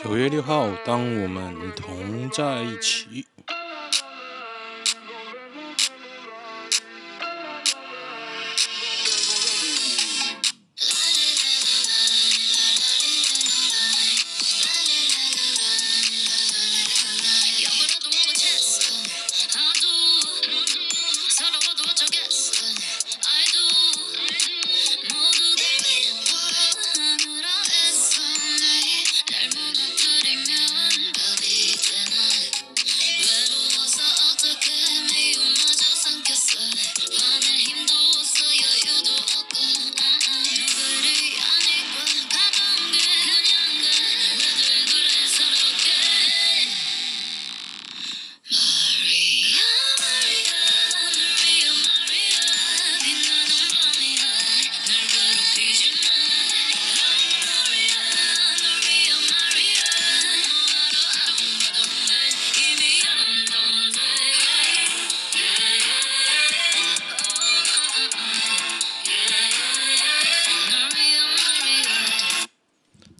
九月六号，当我们同在一起。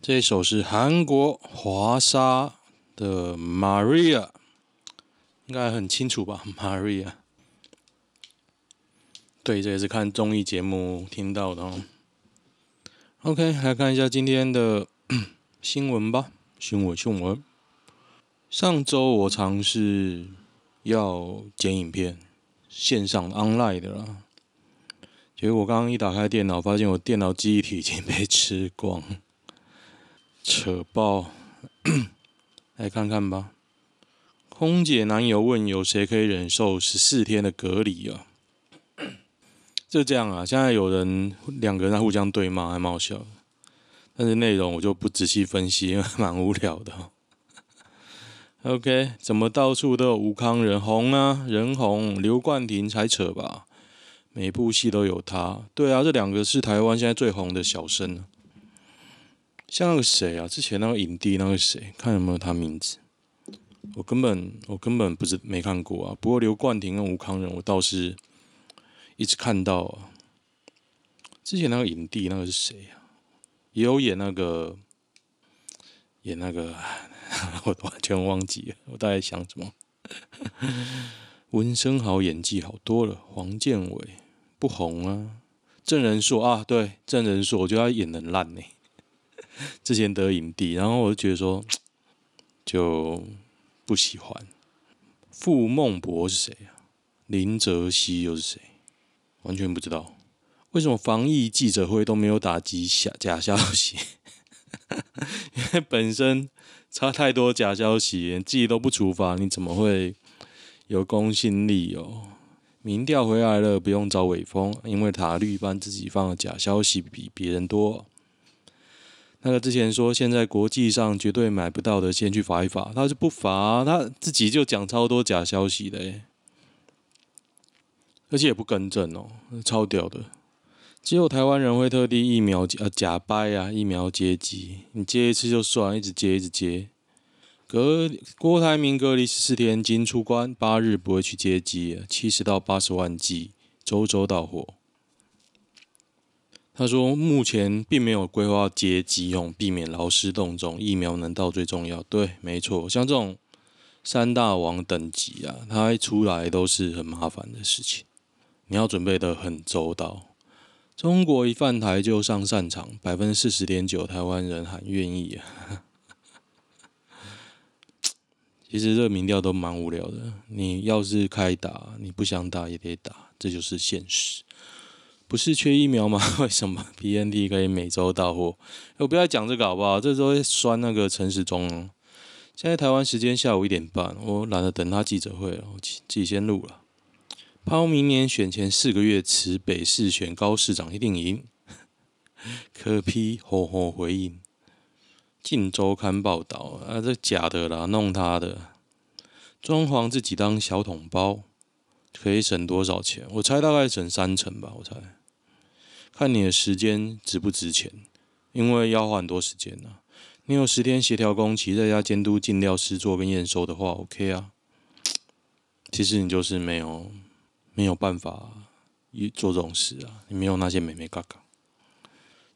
这首是韩国华莎的 Maria，应该很清楚吧？Maria，对，这也是看综艺节目听到的哦。OK，来看一下今天的 新闻吧。新闻，新闻。上周我尝试要剪影片，线上 online 的啦，结果我刚刚一打开电脑，发现我电脑记忆体已经被吃光。扯爆，来看看吧。空姐男友问有谁可以忍受十四天的隔离啊？就这样啊。现在有人两个人在互相对骂，还蛮好笑。但是内容我就不仔细分析，因 为蛮无聊的。OK，怎么到处都有吴康人红啊？人红，刘冠廷才扯吧？每部戏都有他。对啊，这两个是台湾现在最红的小生。像那个谁啊？之前那个影帝那个谁，看有没有他名字？我根本我根本不是没看过啊。不过刘冠廷跟吴康仁，我倒是一直看到啊。之前那个影帝那个是谁啊？也有演那个演那个，我完全忘记了。我大概想什么？温昇豪演技好多了。黄建伟不红啊。郑人硕啊，对，郑人硕，我觉得他演的烂呢。之前得影帝，然后我就觉得说，就不喜欢。傅孟博是谁啊？林哲熹又是谁？完全不知道。为什么防疫记者会都没有打击假假消息？因为本身差太多假消息，自己都不处罚，你怎么会有公信力哦？民调回来了，不用找伟丰，因为塔绿班自己放的假消息比别人多。那个之前说现在国际上绝对买不到的，先去罚一罚，他就不罚，他自己就讲超多假消息的，而且也不更正哦，超屌的。只有台湾人会特地疫苗呃假掰啊，疫苗接机，你接一次就算，一直接一直接。隔郭台铭隔离十四天，经出关八日不会去接机，七十到八十万剂，周周到货。他说：“目前并没有规划接机用，避免劳师动众。疫苗能到最重要。对，没错。像这种三大王等级啊，他一出来都是很麻烦的事情，你要准备得很周到。中国一犯台就上战场，百分之四十点九台湾人喊愿意啊。其实这个民调都蛮无聊的。你要是开打，你不想打也得打，这就是现实。”不是缺疫苗吗？为什么 BNT 可以每周到货？我不要讲这个好不好？这周会酸那个陈时中。现在台湾时间下午一点半，我懒得等他记者会了，我自己先录了。抛明年选前四个月辞北市选高市长一定赢。柯批吼吼回应。镜周刊报道啊，这假的啦，弄他的。装潢自己当小桶包，可以省多少钱？我猜大概省三成吧，我猜。看你的时间值不值钱，因为要花很多时间呢、啊。你有十天协调工期，在家监督进料施作跟验收的话，OK 啊。其实你就是没有没有办法做这种事啊，你没有那些美眉嘎嘎。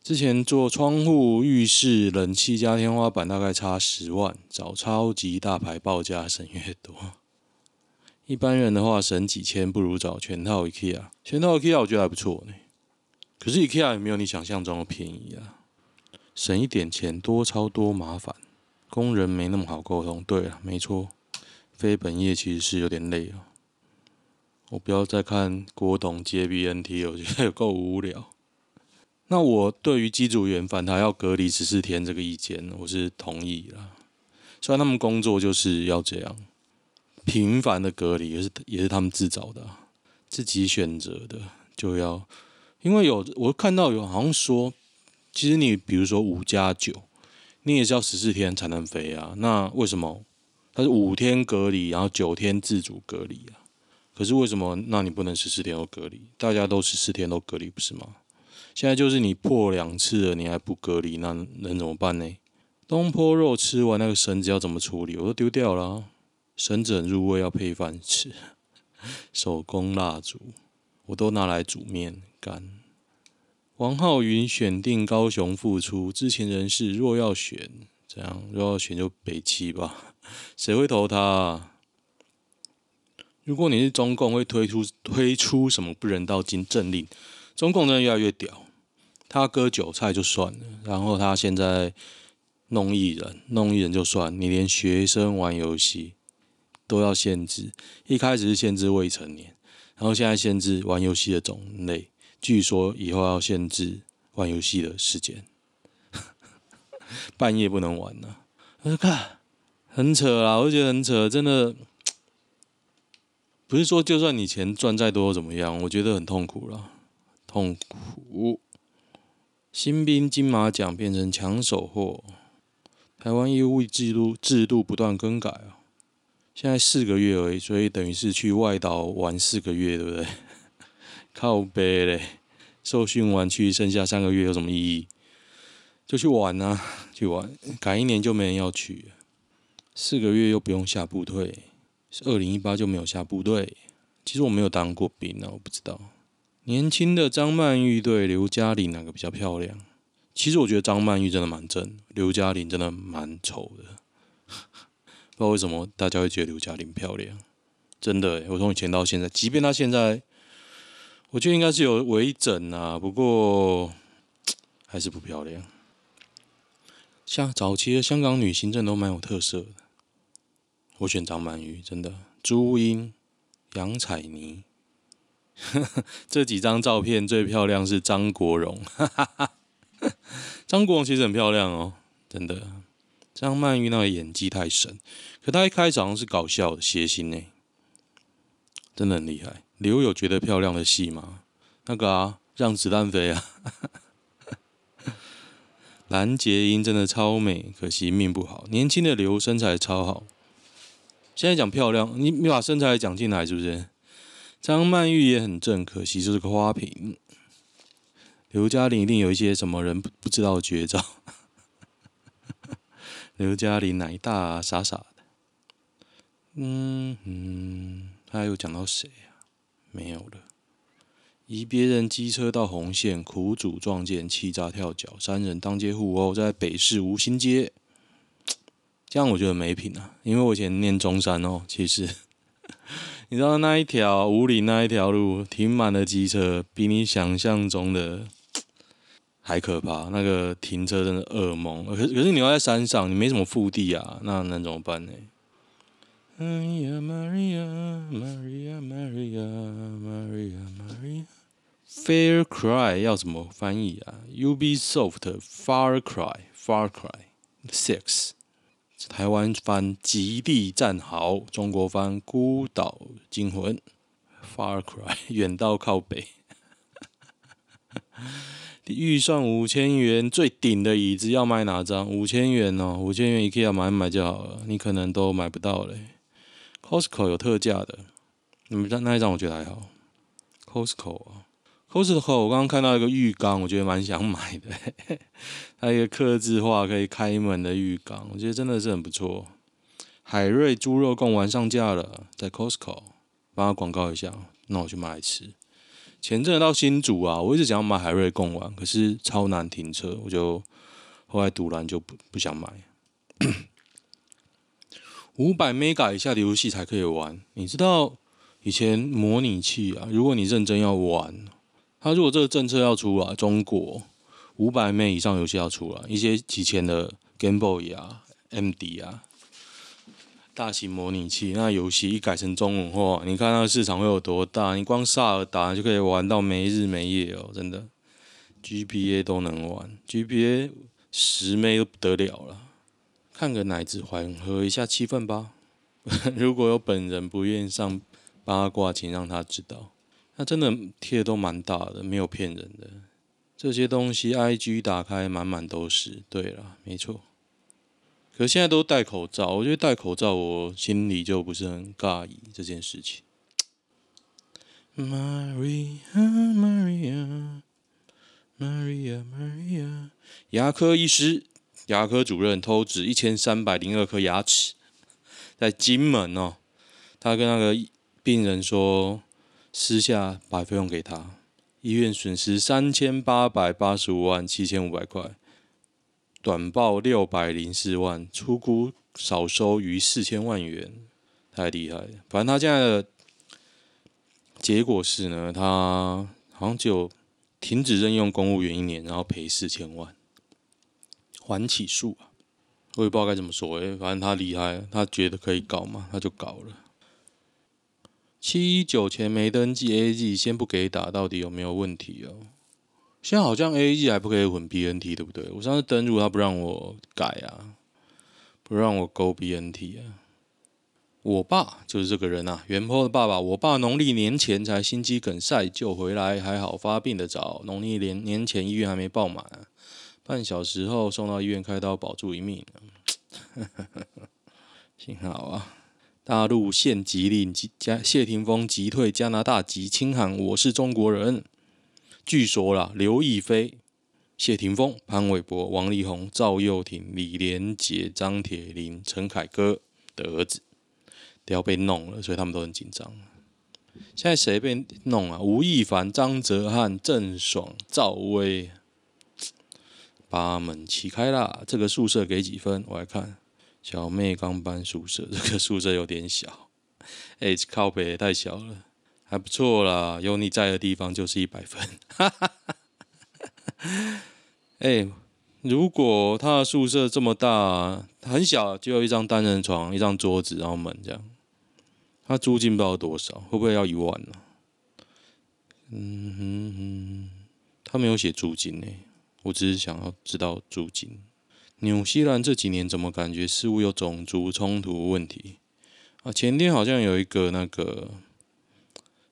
之前做窗户、浴室、冷气加天花板，大概差十万，找超级大牌报价省越多。一般人的话省几千，不如找全套 IKEA。全套 IKEA 我觉得还不错呢，可是 IKEA 也没有你想象中的便宜啊。省一点钱，多超多麻烦，工人没那么好沟通。对了，没错，非本业其实是有点累啊。我不要再看郭董接 BNT，我觉得有够无聊。那我对于机组员返台要隔离十四天这个意见，我是同意啦。虽然他们工作就是要这样频繁的隔离，也是也是他们自找的，自己选择的，就要。因为有我看到有好像说，其实你比如说五加九，你也是要十四天才能飞啊。那为什么他是五天隔离，然后九天自主隔离啊？可是为什么那你不能十四天都隔离？大家都十四天都隔离不是吗？现在就是你破两次了，你还不隔离，那能怎么办呢？东坡肉吃完那个绳子要怎么处理？我都丢掉了啊。绳子很入味，要配饭吃。手工蜡烛我都拿来煮面干。王浩云选定高雄复出，知情人士若要选，这样若要选就北七吧。谁会投他啊？如果你是中共，会推出推出什么不人道禁政令？中共真的越来越屌，他割韭菜就算了，然后他现在弄艺人，弄艺人就算，你连学生玩游戏都要限制。一开始是限制未成年，然后现在限制玩游戏的种类，据说以后要限制玩游戏的时间，半夜不能玩呢。我就看很扯啊，我觉得很扯，真的。不是说就算你钱赚再多怎么样，我觉得很痛苦了。痛苦，新兵金马奖变成抢手货，台湾义务制度制度不断更改啊，现在四个月而已，所以等于是去外岛玩四个月，对不对？靠背嘞，受训完去，剩下三个月有什么意义？就去玩啊，去玩，改一年就没人要去，四个月又不用下部队，二零一八就没有下部队。其实我没有当过兵啊，我不知道。年轻的张曼玉对刘嘉玲哪个比较漂亮？其实我觉得张曼玉真的蛮正，刘嘉玲真的蛮丑的。不知道为什么大家会觉得刘嘉玲漂亮？真的，我从以前到现在，即便她现在，我觉得应该是有微整啊，不过还是不漂亮。像早期的香港女星，真的都蛮有特色的。我选张曼玉，真的。朱茵、杨采妮。这几张照片最漂亮是张国荣，张国荣其实很漂亮哦，真的。张曼玉那个演技太神，可她一开场是搞笑的，谐星呢，真的很厉害。刘有觉得漂亮的戏吗？那个啊，让子弹飞啊。蓝洁瑛真的超美，可惜命不好。年轻的刘身材超好，现在讲漂亮，你你把身材讲进来是不是？张曼玉也很正，可惜就是个花瓶。刘嘉玲一定有一些什么人不不知道的绝招。刘嘉玲奶大啊，傻傻的。嗯嗯，他还有讲到谁啊？没有了。移别人机车到红线，苦主撞见气炸跳脚，三人当街互殴，在北市吴兴街。这样我觉得没品啊，因为我以前念中山哦，其实。你知道那一条五里那一条路停满了机车，比你想象中的还可怕。那个停车真的噩梦。可是可是你要在山上，你没什么腹地啊，那能怎么办呢？哎呀？Maria，Maria，Maria，Maria，Maria，Far Cry 要怎么翻译啊？Ubisoft Far Cry Far Cry Six。台湾翻《极地战壕》，中国翻《孤岛惊魂》，Far Cry 远到靠北。预算五千元，最顶的椅子要买哪张？五千元哦，五千元 IKEA 买买就好了，你可能都买不到嘞。Costco 有特价的，你们那一张我觉得还好。Costco 啊。Costco，我刚刚看到一个浴缸，我觉得蛮想买的。它一个刻字化可以开门的浴缸，我觉得真的是很不错。海瑞猪肉贡丸上架了，在 Costco，帮他广告一下，那我去买来吃。前阵到新竹啊，我一直想要买海瑞贡玩，可是超难停车，我就后来赌烂就不不想买。五百 mega 以下的游戏才可以玩，你知道以前模拟器啊，如果你认真要玩，它如果这个政策要出来，中国五百 meg 以上游戏要出来，一些几千的 Game Boy 啊、MD 啊。大型模拟器，那游戏一改成中文化，你看那个市场会有多大？你光萨尔达就可以玩到没日没夜哦，真的。GBA 都能玩，GBA 十妹都不得了了。看个奶子缓和一下气氛吧。如果有本人不愿意上八卦，请让他知道。那真的贴都蛮大的，没有骗人的。这些东西 IG 打开满满都是。对了，没错。可现在都戴口罩，我觉得戴口罩，我心里就不是很尬意这件事情。Maria，Maria，Maria，Maria，牙科医师、牙科主任偷植一千三百零二颗牙齿，在金门哦，他跟那个病人说，私下把费用给他，医院损失三千八百八十五万七千五百块。短报六百零四万，出估少收逾四千万元，太厉害了。反正他现在的结果是呢，他好像只有停止任用公务员一年，然后赔四千万，还起诉啊。我也不知道该怎么说诶，反正他厉害，他觉得可以搞嘛，他就搞了。七一九前没登记 A G，先不给打，到底有没有问题哦？现在好像 AZ 还不可以混 BNT，对不对？我上次登入他不让我改啊，不让我勾 BNT 啊。我爸就是这个人啊，元坡的爸爸。我爸农历年前才心肌梗塞救回来，还好发病的早。农历年年前医院还没爆满，半小时后送到医院开刀保住一命。幸好啊，大陆限籍令加谢霆锋击退加拿大籍，清喊我是中国人。据说啦，刘亦菲、谢霆锋、潘玮柏、王力宏、赵又廷、李连杰、张铁林、陈凯歌的儿子都要被弄了，所以他们都很紧张。现在谁被弄啊？吴亦凡、张哲瀚、郑爽、赵薇，把门起开啦！这个宿舍给几分？我来看，小妹刚搬宿舍，这个宿舍有点小，哎，靠北太小了。还不错啦，有你在的地方就是一百分。哎，如果他的宿舍这么大，很小，就有一张单人床、一张桌子，然后门这样，他租金不知道多少，会不会要一万呢？嗯哼哼，他没有写租金呢，我只是想要知道租金。纽西兰这几年怎么感觉似乎有种族冲突问题啊？前天好像有一个那个。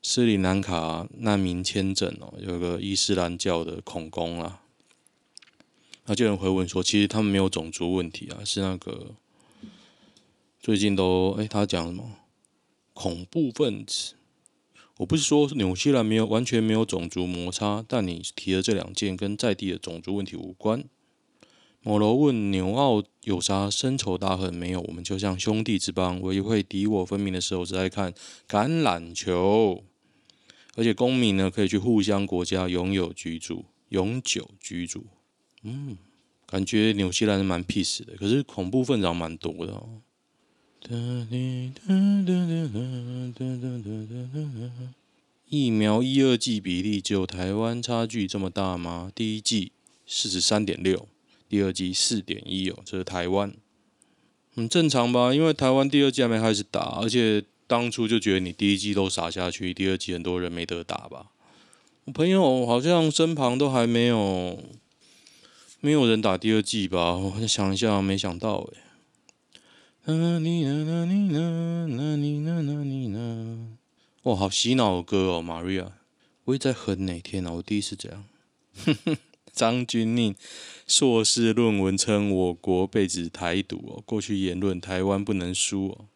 斯里兰卡难民签证哦，有个伊斯兰教的恐攻啊，那就有人回问说，其实他们没有种族问题啊，是那个最近都哎、他讲什么恐怖分子？我不是说纽西兰没有完全没有种族摩擦，但你提的这两件跟在地的种族问题无关。某楼问纽澳有啥深仇大恨没有？我们就像兄弟之邦，唯一会敌我分明的时候是在看橄榄球。而且公民呢，可以去互相国家拥有居住，永久居住。嗯，感觉纽西兰是蛮 peace 的，可是恐怖分子蛮多的哦。疫苗一二剂比例只有台湾差距这么大吗？第一剂四十三点六，第二剂四点一哦，这是台湾，很正常吧？因为台湾第二剂还没开始打，而且。当初就觉得你第一季都撒下去，第二季很多人没得打吧？我朋友好像身旁都还没有，没有人打第二季吧？我想一下，没想到哎。哇，好洗脑歌哦，Maria。我也在哼哪天啊？我第一次这样。张钧甯硕士论文称我国被指台独哦，过去言论台湾不能输哦。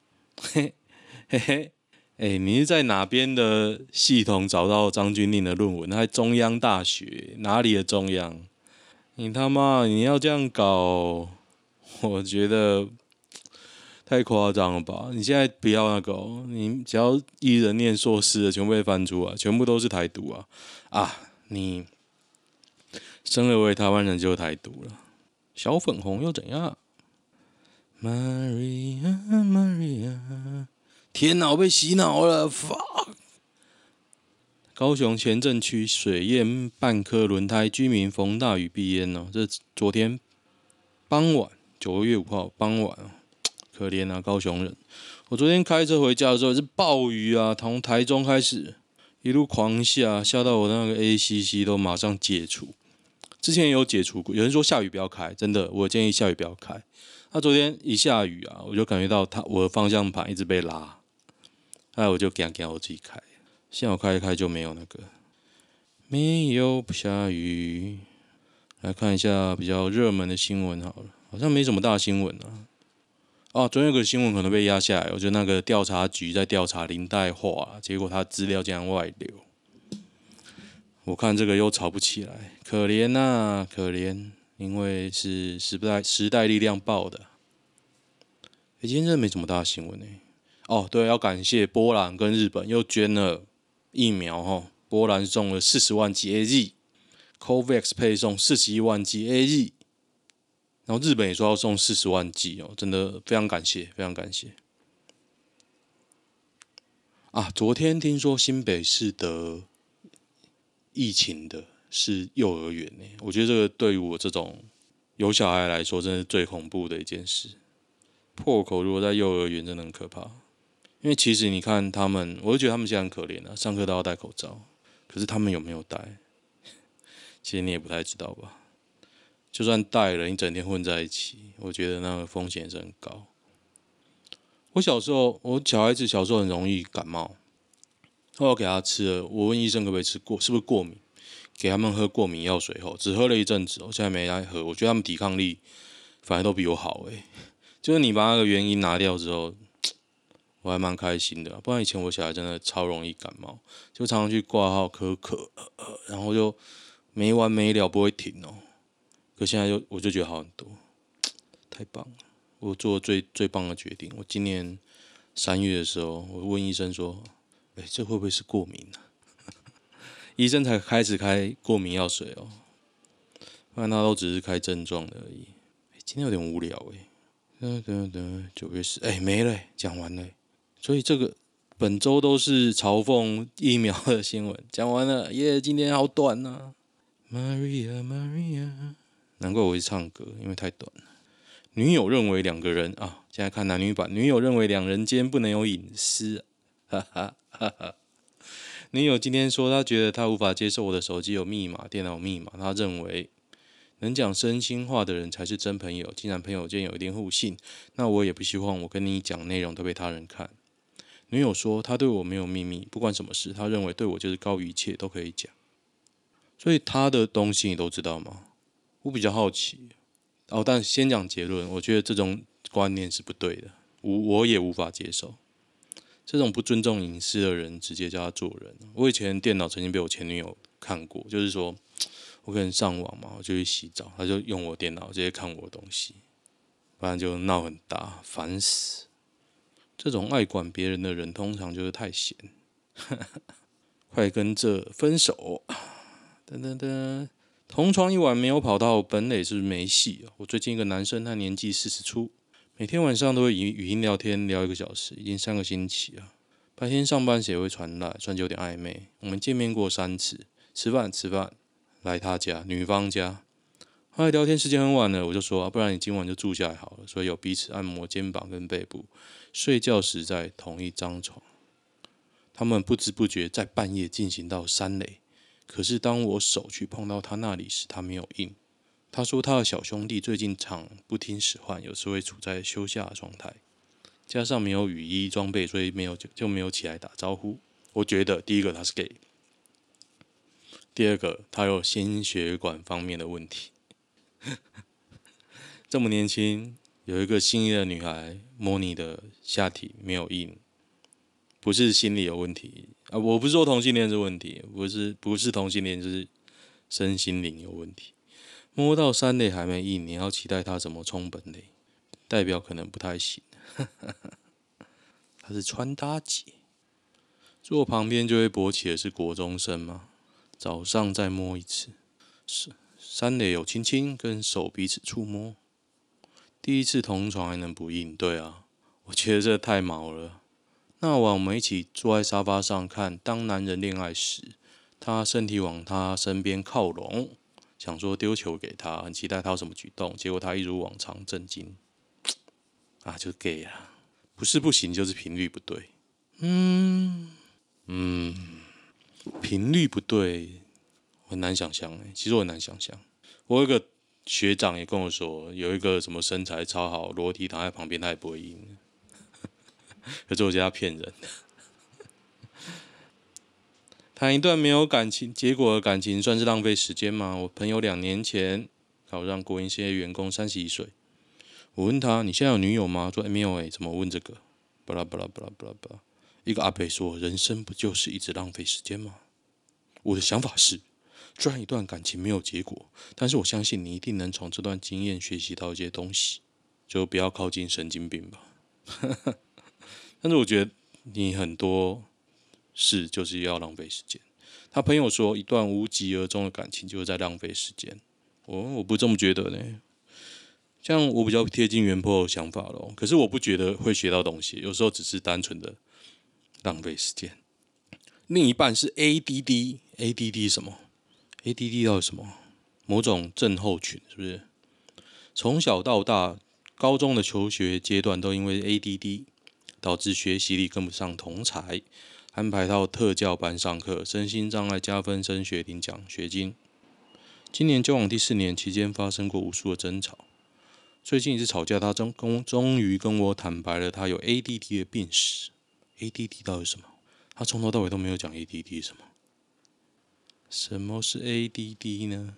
嘿。嘿嘿，哎，你是在哪边的系统找到张钧甯的论文？在中央大学哪里的中央？你他妈你要这样搞，我觉得太夸张了吧？你现在不要那个、你只要一人念硕士的，全部被翻出啊，全部都是台独啊啊！你生而为台湾人就台独了，小粉红又怎样？Maria，Maria，天哪，我被洗脑了，fuck！高雄前镇区水淹半颗轮胎，居民逢大雨避淹哦。这昨天傍晚，九月五号傍晚，可怜啊，高雄人。我昨天开车回家的时候是暴雨啊，从台中开始一路狂下，下到我那个 ACC 都马上解除。之前有解除过，有人说下雨不要开，真的，我建议下雨不要开。那昨天一下雨啊，我就感觉到它我的方向盘一直被拉，哎，我就赶紧我自己开。幸好开一开就没有那个，没有不下雨。来看一下比较热门的新闻好了，好像没什么大新闻啊。哦，昨天有个新闻可能被压下来，我觉得那个调查局在调查林黛华，结果他资料竟然外流。我看这个又吵不起来，可怜呐、可怜，因为是时代时代力量报的。哎，今天真的没什么大新闻呢。哦，对，要感谢波兰跟日本又捐了。疫苗哈，波兰送了四十万剂 AZ，COVAX 配送四十一万剂 AZ，然后日本也说要送四十万剂哦，真的非常感谢，非常感谢。啊，昨天听说新北市得疫情的是幼儿园呢，我觉得这个对于我这种有小孩来说，真的是最恐怖的一件事。破口如果在幼儿园，真的很可怕。因为其实你看他们，我就觉得他们现在很可怜啊，上课都要戴口罩，可是他们有没有戴？其实你也不太知道吧。就算戴了，你整天混在一起，我觉得那个风险是很高。我小时候，我小孩子小时候很容易感冒，后来给他吃了，我问医生可不可以吃过，是不是过敏？给他们喝过敏药水后，只喝了一阵子，我现在没来喝，我觉得他们抵抗力反而都比我好诶。就是你把那个原因拿掉之后。我还蛮开心的，不然以前我小孩真的超容易感冒，就常常去挂号咳咳，然后就没完没了不会停哦。可现在就我就觉得好很多，太棒了！我做最最棒的决定。我今年三月的时候，我问医生说：“哎，这会不会是过敏呢？” 医生才开始开过敏药水哦，不然他都只是开症状的而已。今天有点无聊哎。噔噔噔，九月十，哎，没了，讲完了。所以这个本周都是嘲讽疫苗的新闻，讲完了耶！今天好短呐、啊。Maria Maria，难怪我会唱歌，因为太短了。女友认为两个人啊，现在看男女版。女友认为两人间不能有隐私，哈哈哈哈。女友今天说，她觉得她无法接受我的手机有密码、电脑密码。她认为能讲真心话的人才是真朋友。既然朋友间有一定互信，那我也不希望我跟你讲内容都被他人看。女友说：“他对我没有秘密，不管什么事，他认为对我就是高于一切，都可以讲。所以他的东西你都知道吗？我比较好奇。哦，但先讲结论，我觉得这种观念是不对的，我我也无法接受。这种不尊重隐私的人，直接叫他做人。我以前电脑曾经被我前女友看过，就是说我可能上网嘛，我就去洗澡，他就用我电脑直接看我的东西，不然就闹很大，烦死。”这种爱管别人的人，通常就是太闲。快跟这分手！噔噔噔，同床一晚没有跑到本垒是是没戏？我最近一个男生，他年纪四十出，每天晚上都会语语音聊天聊一个小时，已经三个星期了。白天上班时也会传来，算是有点暧昧。我们见面过三次，吃饭吃饭，来他家女方家。后来聊天时间很晚了，我就说，不然你今晚就住下来好了。所以有彼此按摩肩膀跟背部。睡觉时在同一张床，他们不知不觉在半夜进行到三垒。可是当我手去碰到他那里时，他没有应。他说他的小兄弟最近常不听使唤，有时会处在休假状态，加上没有雨衣装备，所以没有就就没有起来打招呼。我觉得第一个他是 gay，第二个他有心血管方面的问题，这么年轻。有一个心仪的女孩摸你的下体没有硬，不是心理有问题啊！我不是说同性恋是问题，不是不是同性恋就是身心灵有问题。摸到三垒还没硬，你要期待他怎么冲本垒，代表可能不太行。他是穿搭姐，坐旁边就会勃起的是国中生吗？早上再摸一次，是三垒有亲亲，跟手彼此触摸。第一次同床还能不应？对啊，我觉得这太毛了。那晚我们一起坐在沙发上看《当男人恋爱时》，他身体往他身边靠拢，想说丢球给他，很期待他有什么举动，结果他一如往常震惊。啊，就 gay 啊，不是不行，就是频率不对。嗯嗯，频率不对，很难想象哎。其实我很难想象。我有一个学长也跟我说，有一个什么身材超好，裸体躺在旁边，他也不会硬。可是我觉得他骗人。谈一段没有感情结果的感情，算是浪费时间吗？我朋友两年前考上国营事业员工，三十一岁。我问他：“你现在有女友吗？”说：“没有。”哎，怎么问这个？巴拉巴拉巴拉巴拉巴拉。一个阿伯说：“人生不就是一直浪费时间吗？”我的想法是，虽然一段感情没有结果，但是我相信你一定能从这段经验学习到一些东西，就不要靠近神经病吧。但是我觉得你很多事就是要浪费时间。他朋友说，一段无疾而终的感情就是在浪费时间。我我不这么觉得呢。像我比较贴近原 po 的想法咯，可是我不觉得会学到东西，有时候只是单纯的浪费时间。另一半是 ADD，ADD 什么？ADD 到什么？某种症候群是不是？从小到大，高中的求学阶段都因为 ADD 导致学习力跟不上同侪，安排到特教班上课，身心障碍加分升学领奖学金。今年交往第四年期间，发生过无数的争吵。最近一次吵架，他终终终于跟我坦白了，他有 ADD 的病史。ADD 到底什么？他从头到尾都没有讲 ADD 什么。什么是 ADD 呢？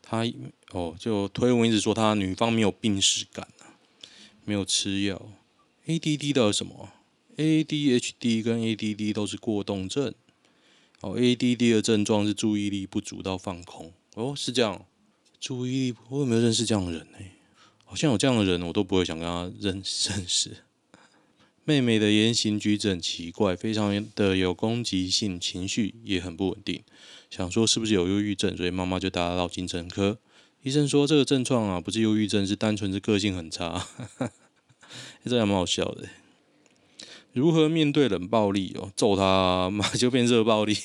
他哦，就推文一直说他女方没有病史感啊，没有吃药。ADD 到底什么？ADHD 跟 ADD 都是过动症。哦，ADD 的症状是注意力不足到放空。哦，是这样。注意力，我有没有认识这样的人呢？好像有这样的人，我都不会想跟他认认识。妹妹的言行举止很奇怪，非常的有攻击性，情绪也很不稳定。想说是不是有忧郁症，所以妈妈就带她到精神科。医生说这个症状啊，不是忧郁症，是单纯是个性很差。这样蛮好笑的。如何面对冷暴力？哦，揍他妈就变热暴力。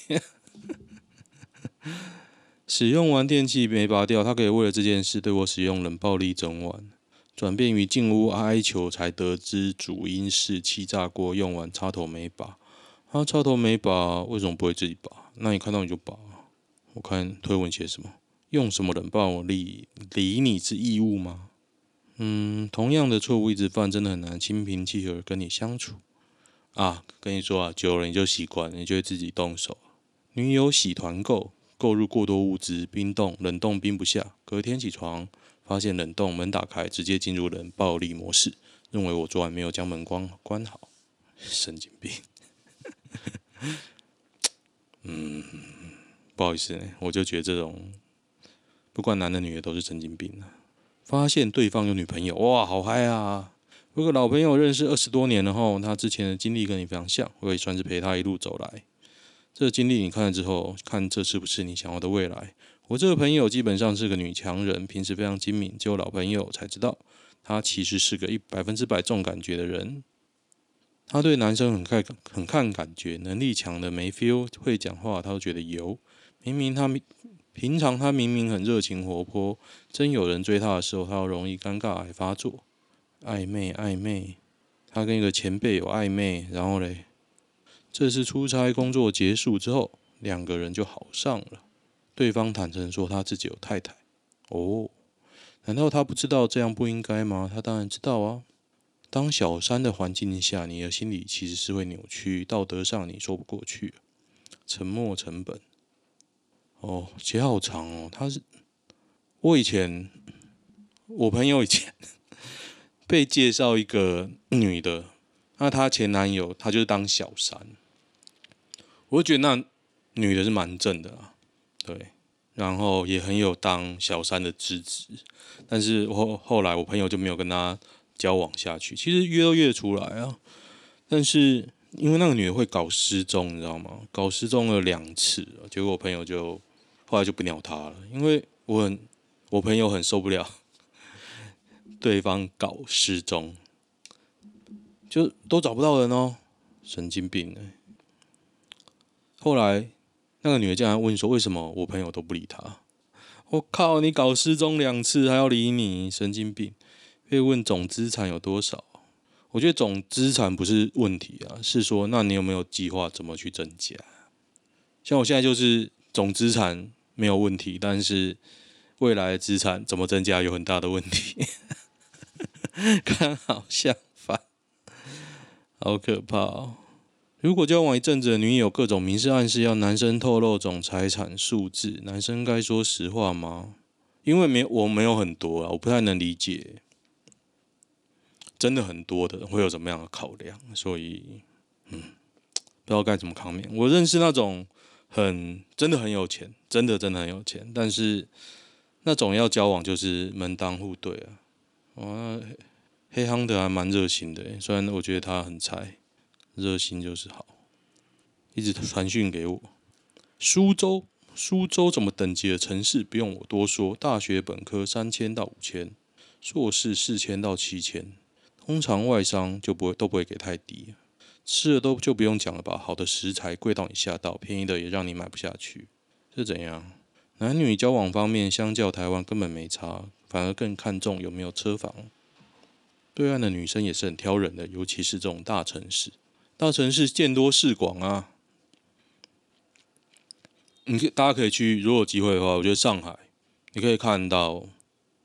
使用完电器没拔掉，他可以为了这件事对我使用冷暴力整晚，转变于进屋哀求，才得知主因是气炸锅用完插头没拔。他、啊、插头没拔，为什么不会自己拔？那你看到你就拔。我看推文写什么？用什么冷暴力？理你之义务吗？嗯，同样的错误一直犯，真的很难心平气和跟你相处啊。跟你说啊，久了你就习惯，你就会自己动手。女友喜团购。购入过多物资，冰冻冷冻冰不下。隔天起床，发现冷冻门打开，直接进入冷暴力模式，认为我昨晚没有将门关关好，神经病。嗯，不好意思，我就觉得这种不管男的女的都是神经病。发现对方有女朋友，哇，好嗨啊！有个老朋友认识二十多年了后，他之前的经历跟你非常像，我也算是陪他一路走来。这经历你看了之后，看这是不是你想要的未来？我这个朋友基本上是个女强人，平时非常精明，只有老朋友才知道，她其实是个一百分之百重感觉的人。她对男生很看很看感觉，能力强的没 feel，会讲话她都觉得油。明明她平常她明明很热情活泼，真有人追她的时候，她容易尴尬还发作。暧昧暧昧，她跟一个前辈有暧昧，然后嘞。这次出差工作结束之后，两个人就好上了。对方坦诚说他自己有太太。哦，难道他不知道这样不应该吗？他当然知道啊。当小三的环境下，你的心理其实是会扭曲，道德上你说不过去。沉没成本。哦，写好长哦。他是我以前，我朋友以前 被介绍一个女的。那她前男友，他就是当小三，我觉得那女的是蛮正的啊，对，然后也很有当小三的资质，但是后后来我朋友就没有跟他交往下去。其实约都约出来啊，但是因为那个女的会搞失踪，你知道吗？搞失踪了两次，结果我朋友就后来就不鸟她了，因为我很我朋友很受不了 对方搞失踪，就都找不到人哦，神经病呢。后来那个女的竟然问说：“为什么我朋友都不理她？”我靠！你搞失踪两次还要理你，神经病！被问总资产有多少？我觉得总资产不是问题啊，是说那你有没有计划怎么去增加？像我现在就是总资产没有问题，但是未来资产怎么增加有很大的问题，刚好相反，好可怕哦！如果交往一阵子的女友各种明示暗示要男生透露总财产数字，男生该说实话吗？因为没我没有很多啊，我不太能理解，真的很多的会有怎么样的考量，所以嗯，不知道该怎么抗辩。我认识那种很真的很有钱，真的真的很有钱，但是那种要交往就是门当户对啊。哦，黑夯的还蛮热心的，虽然我觉得他很菜。热心就是好，一直传讯给我。苏州，苏州怎么等级的城市不用我多说，大学本科三千到五千，硕士四千到七千，通常外商就不会都不会给太低。吃的都就不用讲了吧，好的食材贵到你吓到，便宜的也让你买不下去，是怎样？男女交往方面，相较台湾根本没差，反而更看重有没有车房。对岸的女生也是很挑人的，尤其是这种大城市。大城市见多识广啊，你大家可以去，如果有机会的话，我觉得上海你可以看到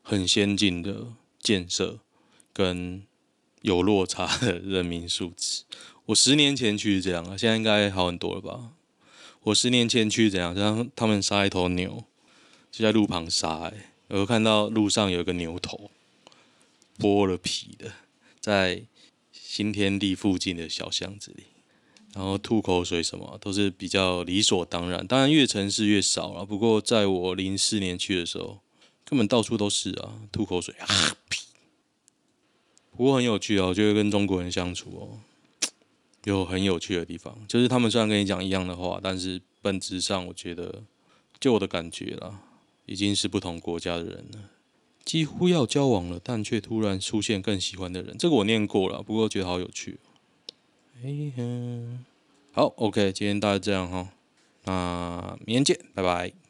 很先进的建设跟有落差的人民素质。我十年前去是这样啊，现在应该好很多了吧？我十年前去是怎样？像他们杀一头牛，就在路旁杀，哎，我看到路上有一个牛头剥了皮的，在。新天地附近的小巷子里，然后吐口水什么都是比较理所当然。当然越城市越少了，不过在我零四年去的时候，根本到处都是啊，吐口水啊屁。不过很有趣哦，我觉得跟中国人相处哦，有很有趣的地方，就是他们虽然跟你讲一样的话，但是本质上我觉得，就我的感觉啦，已经是不同国家的人了。几乎要交往了，但却突然出现更喜欢的人。这个我念过了，不过觉得好有趣。哎呀，好，OK，今天大概这样哈，那明天见，拜拜。